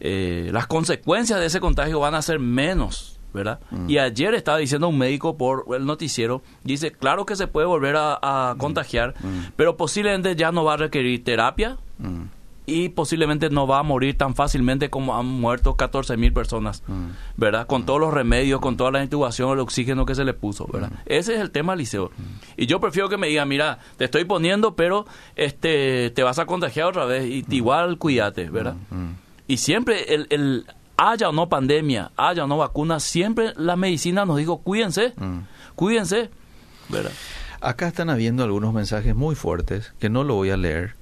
Eh, las consecuencias de ese contagio van a ser menos, ¿verdad? Y ayer estaba diciendo un médico por el noticiero, dice, claro que se puede volver a, a contagiar, pero posiblemente ya no va a requerir terapia Mm. Y posiblemente no va a morir tan fácilmente como han muerto 14 mil personas, Mm. ¿verdad? Con todos los remedios, con toda la intubación, el oxígeno que se le puso, ¿verdad? Ese es el tema, Liceo. Y yo prefiero que me digan, mira, te estoy poniendo, pero este te vas a contagiar otra vez y igual cuídate, ¿verdad? Mm. Y siempre el, el haya o no pandemia, haya o no vacuna, siempre la medicina nos dijo, cuídense, Mm. cuídense, ¿verdad? Acá están habiendo algunos mensajes muy fuertes que no lo voy a leer.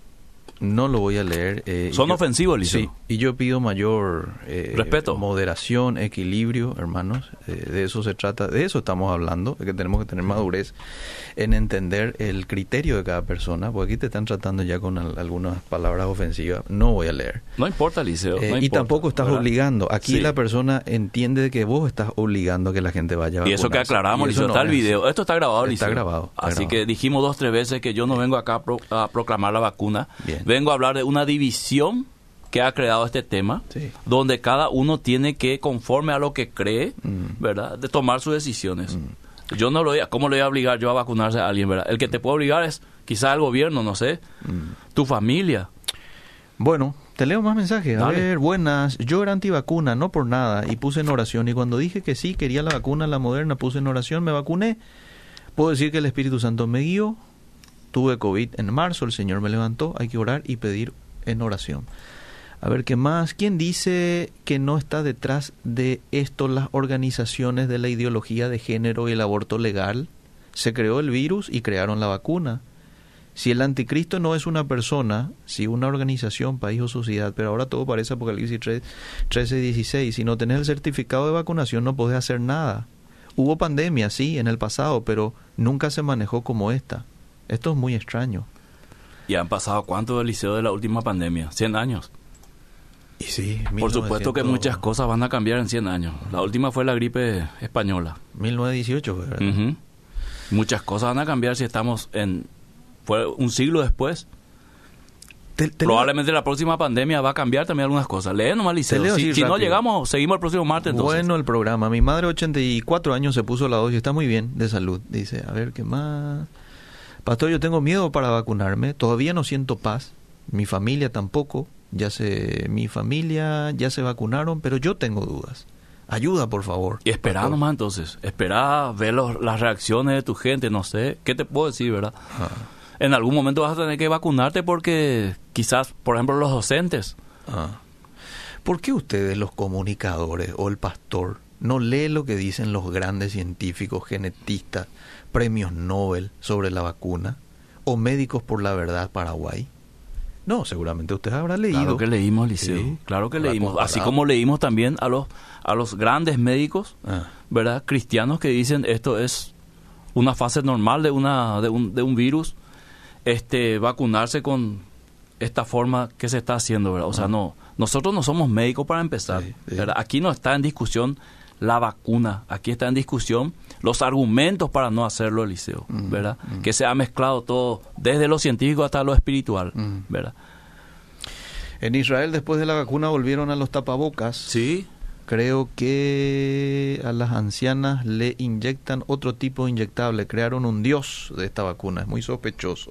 No lo voy a leer. eh, Son yo- ofensivos, Liceo. Sí, y yo pido mayor eh, Respeto. moderación, equilibrio, hermanos. Eh, de eso se trata, de eso estamos hablando, de que tenemos que tener madurez en entender el criterio de cada persona, porque aquí te están tratando ya con al- algunas palabras ofensivas. No voy a leer. No importa, Liceo. Eh, no y importa, tampoco estás ¿verdad? obligando. Aquí Sí. la persona entiende que vos estás obligando a que la gente vaya a Y eso que aclaramos, Liceo, no está el video. Esto está grabado, Está Liceo. grabado, está Así grabado. que dijimos dos, tres veces que yo no vengo acá a, pro- a proclamar la vacuna. Bien. Vengo a hablar de una división que ha creado este tema, Sí. donde cada uno tiene que, conforme a lo que cree, Mm. ¿verdad?, de tomar sus decisiones. Yo no lo voy a, ¿cómo le voy a obligar yo a vacunarse a alguien, verdad? El que te puede obligar es quizá el gobierno, no sé, Mm. tu familia. Bueno, te leo más mensajes. A Dale. ver, buenas. Yo era antivacuna, no por nada, y puse en oración. Y cuando dije que sí, quería la vacuna, la moderna, puse en oración, me vacuné. Puedo decir que el Espíritu Santo me guió. Tuve COVID en marzo, el Señor me levantó. Hay que orar y pedir en oración. A ver, ¿qué más? ¿Quién dice que no está detrás de esto las organizaciones de la ideología de género y el aborto legal? Se creó el virus y crearon la vacuna. Si el anticristo no es una persona, si una organización, país o sociedad, pero ahora todo parece Apocalipsis 3, 13, 16, si no tenés el certificado de vacunación no podés hacer nada. Hubo pandemia, sí, en el pasado, pero nunca se manejó como esta. Esto es muy extraño. Y han pasado cuánto del liceo de la última pandemia? 100 años. Y sí, Por supuesto que muchas cosas van a cambiar en 100 años. La última fue la gripe española. 1918, ¿verdad? Muchas cosas van a cambiar si estamos en... Fue un siglo después. Te- te leo- Probablemente la próxima pandemia va a cambiar también algunas cosas. Lee nomás, Liceo. leo Si, no llegamos, seguimos el próximo martes entonces. Bueno el programa. Mi madre, 84 años, se puso la dosis. Está muy bien de salud. Dice, a ver, ¿qué más? Pastor, yo tengo miedo para vacunarme. Todavía no siento paz. Mi familia tampoco. Ya se, mi familia ya se vacunaron, pero yo tengo dudas. Ayuda, por favor. Y esperá nomás entonces. Esperá ver los- las reacciones de tu gente, no sé. ¿Qué te puedo decir, verdad? Ah, En algún momento vas a tener que vacunarte porque quizás, por ejemplo, los docentes. ah. ¿Por qué ustedes, los comunicadores o el pastor, no lee lo que dicen los grandes científicos, genetistas, premios Nobel sobre la vacuna? ¿O médicos por la verdad Paraguay? No, seguramente usted habrá leído. Claro que leímos, Liceo. Sí, claro que leímos. Así como leímos también a los, a los grandes médicos, Ah, ¿verdad? Cristianos que dicen esto es una fase normal de, una, de, un, de un virus, este, vacunarse con esta forma que se está haciendo, ¿verdad? O sea, no, nosotros no somos médicos para empezar, Sí, sí. ¿verdad? Aquí no está en discusión la vacuna, aquí está en discusión los argumentos para no hacerlo, Eliseo, Mm, ¿verdad? Que se ha mezclado todo, desde lo científico hasta lo espiritual, Mm. ¿verdad? En Israel, después de la vacuna, volvieron a los tapabocas. Sí, Creo que a las ancianas le inyectan otro tipo de inyectable. Crearon un dios de esta vacuna. Es muy sospechoso.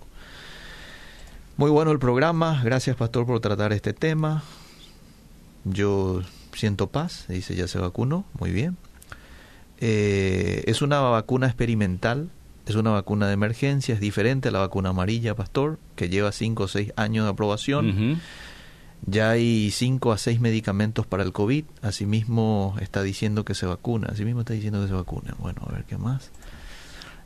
Muy bueno el programa. Gracias, pastor, por tratar este tema. Yo siento paz. Dice, ya se vacunó. Muy bien. Eh, es una vacuna experimental. Es una vacuna de emergencia. Es diferente a la vacuna amarilla, pastor, que lleva 5 o 6 años de aprobación. Ya hay 5 a 6 medicamentos para el COVID. Asimismo está diciendo que se vacuna. Asimismo está diciendo que se vacuna. Bueno, a ver qué más.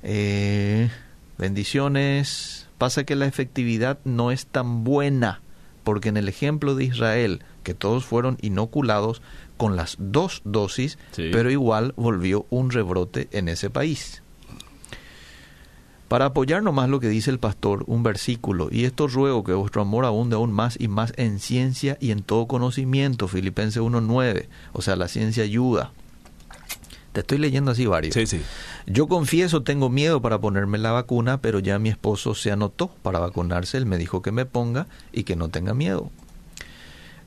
Eh, bendiciones. Pasa que la efectividad no es tan buena, porque en el ejemplo de Israel, que todos fueron inoculados con las dos dosis, Sí. pero igual volvió un rebrote en ese país. Para apoyar nomás lo que dice el pastor, un versículo, y esto ruego que vuestro amor abunde aún más y más en ciencia y en todo conocimiento, Filipenses 1.9, o sea, la ciencia ayuda. Te estoy leyendo así varios. Sí, sí. Yo confieso, tengo miedo para ponerme la vacuna, pero ya mi esposo se anotó para vacunarse. Él me dijo que me ponga y que no tenga miedo.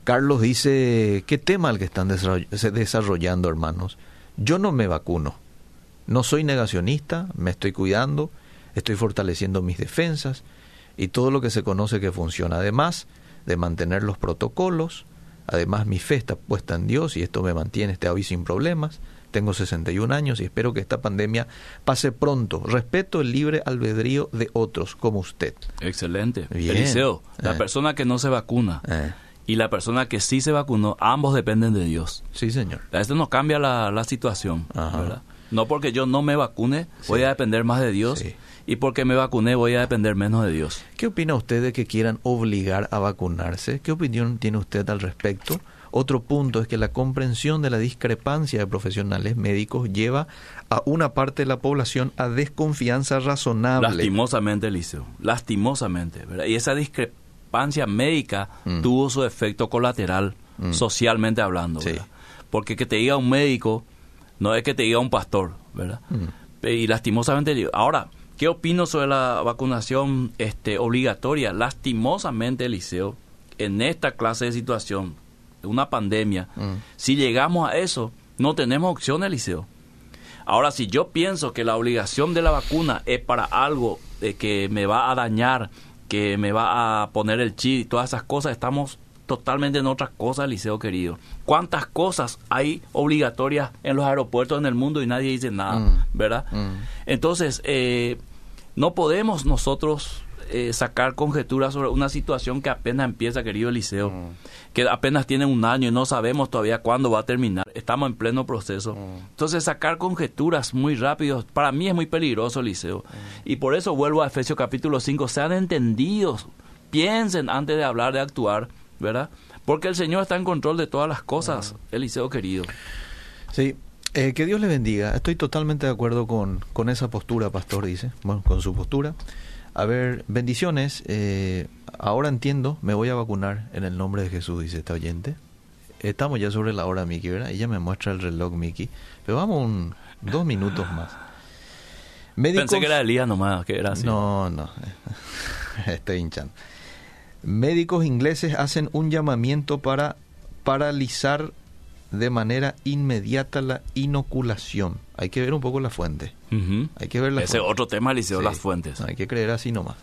Carlos dice, ¿qué tema el que están desarrollando, hermanos? Yo no me vacuno. No soy negacionista, me estoy cuidando, estoy fortaleciendo mis defensas y todo lo que se conoce que funciona. Además de mantener los protocolos, además mi fe está puesta en Dios y esto me mantiene este hoy sin problemas. Tengo 61 años y espero que esta pandemia pase pronto. Respeto el libre albedrío de otros como usted. Excelente. Bien. Eliseo, la Eh. persona que no se vacuna Eh, y la persona que sí se vacunó, ambos dependen de Dios. sí, señor. Esto nos cambia la, la situación, Ajá. ¿verdad? No porque yo no me vacune, voy a depender más de Dios. Sí. Y porque me vacuné, voy a depender menos de Dios. ¿Qué opina usted de que quieran obligar a vacunarse? ¿Qué opinión tiene usted al respecto? Otro punto es que la comprensión de la discrepancia de profesionales médicos lleva a una parte de la población a desconfianza razonable. Lastimosamente, Eliseo. Lastimosamente, ¿verdad? Y esa discrepancia médica Mm. tuvo su efecto colateral, Mm. socialmente hablando, Sí. ¿verdad? Porque que te diga un médico no es que te diga un pastor, ¿verdad? Mm. Y lastimosamente, ahora, ¿qué opino sobre la vacunación este, obligatoria? Lastimosamente, Eliseo, en esta clase de situación, una pandemia, si llegamos a eso, no tenemos opción, Eliseo. Ahora, si yo pienso que la obligación de la vacuna es para algo de que me va a dañar, que me va a poner el chip y todas esas cosas, estamos totalmente en otras cosas, Liceo querido. ¿Cuántas cosas hay obligatorias en los aeropuertos en el mundo y nadie dice nada, Mm. verdad? Mm. Entonces, eh, no podemos nosotros eh, sacar conjeturas sobre una situación que apenas empieza, querido Eliseo, que apenas tiene un año y no sabemos todavía cuándo va a terminar. Estamos en pleno proceso. Entonces, sacar conjeturas muy rápido, para mí es muy peligroso, Eliseo. Y por eso vuelvo a Efesios capítulo 5, sean entendidos, piensen antes de hablar, de actuar, ¿verdad? Porque el Señor está en control de todas las cosas, Eliseo querido. Sí, eh, que Dios le bendiga. Estoy totalmente de acuerdo con, con esa postura, pastor, dice. Bueno, con su postura. A ver, bendiciones. eh, ahora entiendo, me voy a vacunar en el nombre de Jesús, dice esta oyente. Estamos ya sobre la hora, Miki, ¿verdad? Ella me muestra el reloj, Miki. Pero vamos un, dos minutos más. Médicos, Pensé que era Elías nomás, que era así. no, no. Estoy hinchando. Médicos ingleses hacen un llamamiento para paralizar de manera inmediata la inoculación. Hay que ver un poco la fuente. Hay que ver la Ese fuente. otro tema, Eliseo, Sí, las fuentes. no hay que creer así nomás.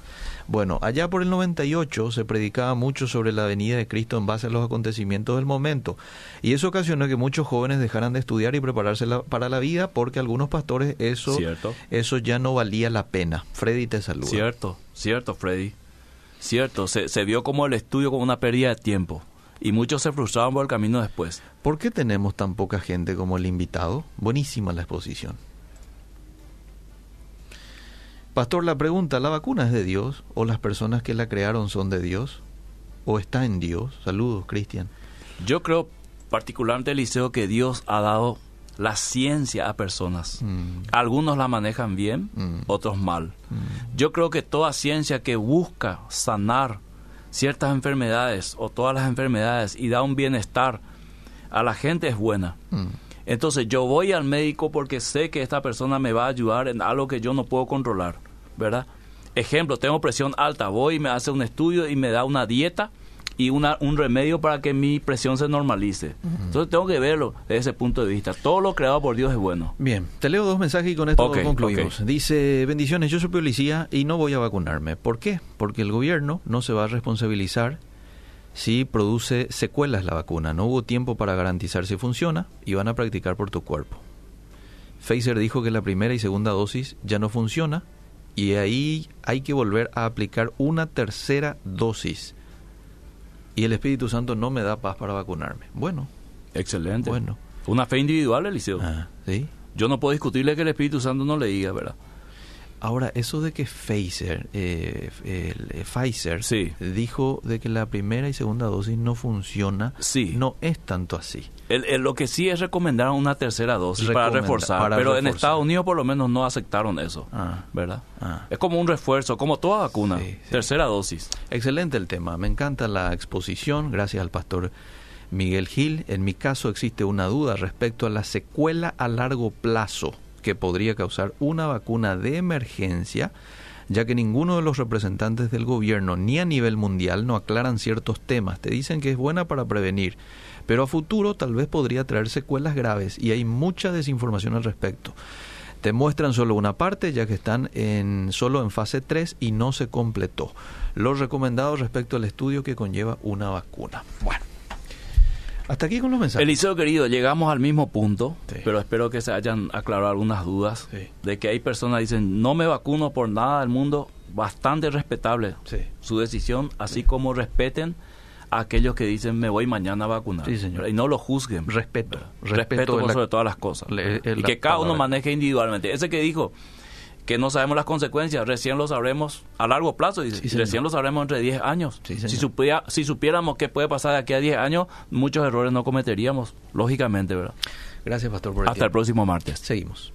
Bueno, allá por el 98 se predicaba mucho sobre la venida de Cristo en base a los acontecimientos del momento. Y eso ocasionó que muchos jóvenes dejaran de estudiar y prepararse la- para la vida porque algunos pastores eso, Cierto. eso ya no valía la pena. Freddy te saluda. Cierto, cierto, Freddy. Cierto, se, se vio como el estudio como una pérdida de tiempo. Y muchos se frustraban por el camino después. ¿Por qué tenemos tan poca gente como el invitado? Buenísima la exposición. Pastor, la pregunta, ¿la vacuna es de Dios? ¿O las personas que la crearon son de Dios? ¿O está en Dios? Saludos, Cristian. Yo creo particularmente, Eliseo, que Dios ha dado la ciencia a personas. Mm, Algunos la manejan bien, Mm. otros mal. mm, Yo creo que toda ciencia que busca sanar ciertas enfermedades o todas las enfermedades y da un bienestar a la gente es buena. mm. Entonces yo voy al médico porque sé que esta persona me va a ayudar en algo que yo no puedo controlar, ¿verdad? Ejemplo, tengo presión alta, voy y me hace un estudio y me da una dieta y una, un remedio para que mi presión se normalice. Entonces tengo que verlo desde ese punto de vista. Todo lo creado por Dios es bueno. Bien, te leo dos mensajes y con esto Ok, concluimos. Dice, bendiciones, yo soy policía y no voy a vacunarme. ¿Por qué? Porque el gobierno no se va a responsabilizar si produce secuelas la vacuna. No hubo tiempo para garantizar si funciona y van a practicar por tu cuerpo. Pfizer dijo que la primera y segunda dosis ya no funciona y ahí hay que volver a aplicar una tercera dosis. Y el Espíritu Santo no me da paz para vacunarme. Bueno, Excelente. bueno. Una fe individual, Eliseo. Ah, ¿sí? Yo no puedo discutirle que el Espíritu Santo no le diga, ¿verdad? Ahora, eso de que Pfizer, eh, el, eh, Pfizer Sí. dijo de que la primera y segunda dosis no funciona, Sí. no es tanto así. El- el- lo que sí es recomendar una tercera dosis para reforzar, para pero en. Estados Unidos por lo menos no aceptaron eso, Ah. ¿verdad? Ah. Es como un refuerzo, como toda vacuna, sí. tercera dosis. Excelente el tema, me encanta la exposición, gracias al pastor Miguel Gil. En mi caso existe una duda respecto a la secuela a largo plazo que podría causar una vacuna de emergencia, ya que ninguno de los representantes del gobierno ni a nivel mundial no aclaran ciertos temas. Te dicen que es buena para prevenir, pero a futuro tal vez podría traer secuelas graves y hay mucha desinformación al respecto. Te muestran solo una parte, ya que están en, solo en fase 3 y no se completó. Los recomendados respecto al estudio que conlleva una vacuna. Bueno, hasta aquí con los mensajes. Eliseo querido, llegamos al mismo punto, Sí. pero espero que se hayan aclarado algunas dudas Sí. de que hay personas que dicen no me vacuno por nada del mundo, bastante respetable Sí. su decisión, así como respeten a aquellos que dicen me voy mañana a vacunar Sí, señor. y no lo juzguen. Respeto. Respeto, Respeto por es la- sobre todas las cosas. le- y que cada uno maneje individualmente. Ese que dijo que no sabemos las consecuencias, recién lo sabremos a largo plazo, Sí, y recién lo sabremos entre 10 años. Sí, si, supiera- si supiéramos qué puede pasar de aquí a 10 años, muchos errores no cometeríamos, lógicamente, ¿verdad? Gracias, Pastor, por el Hasta el próximo martes. Seguimos.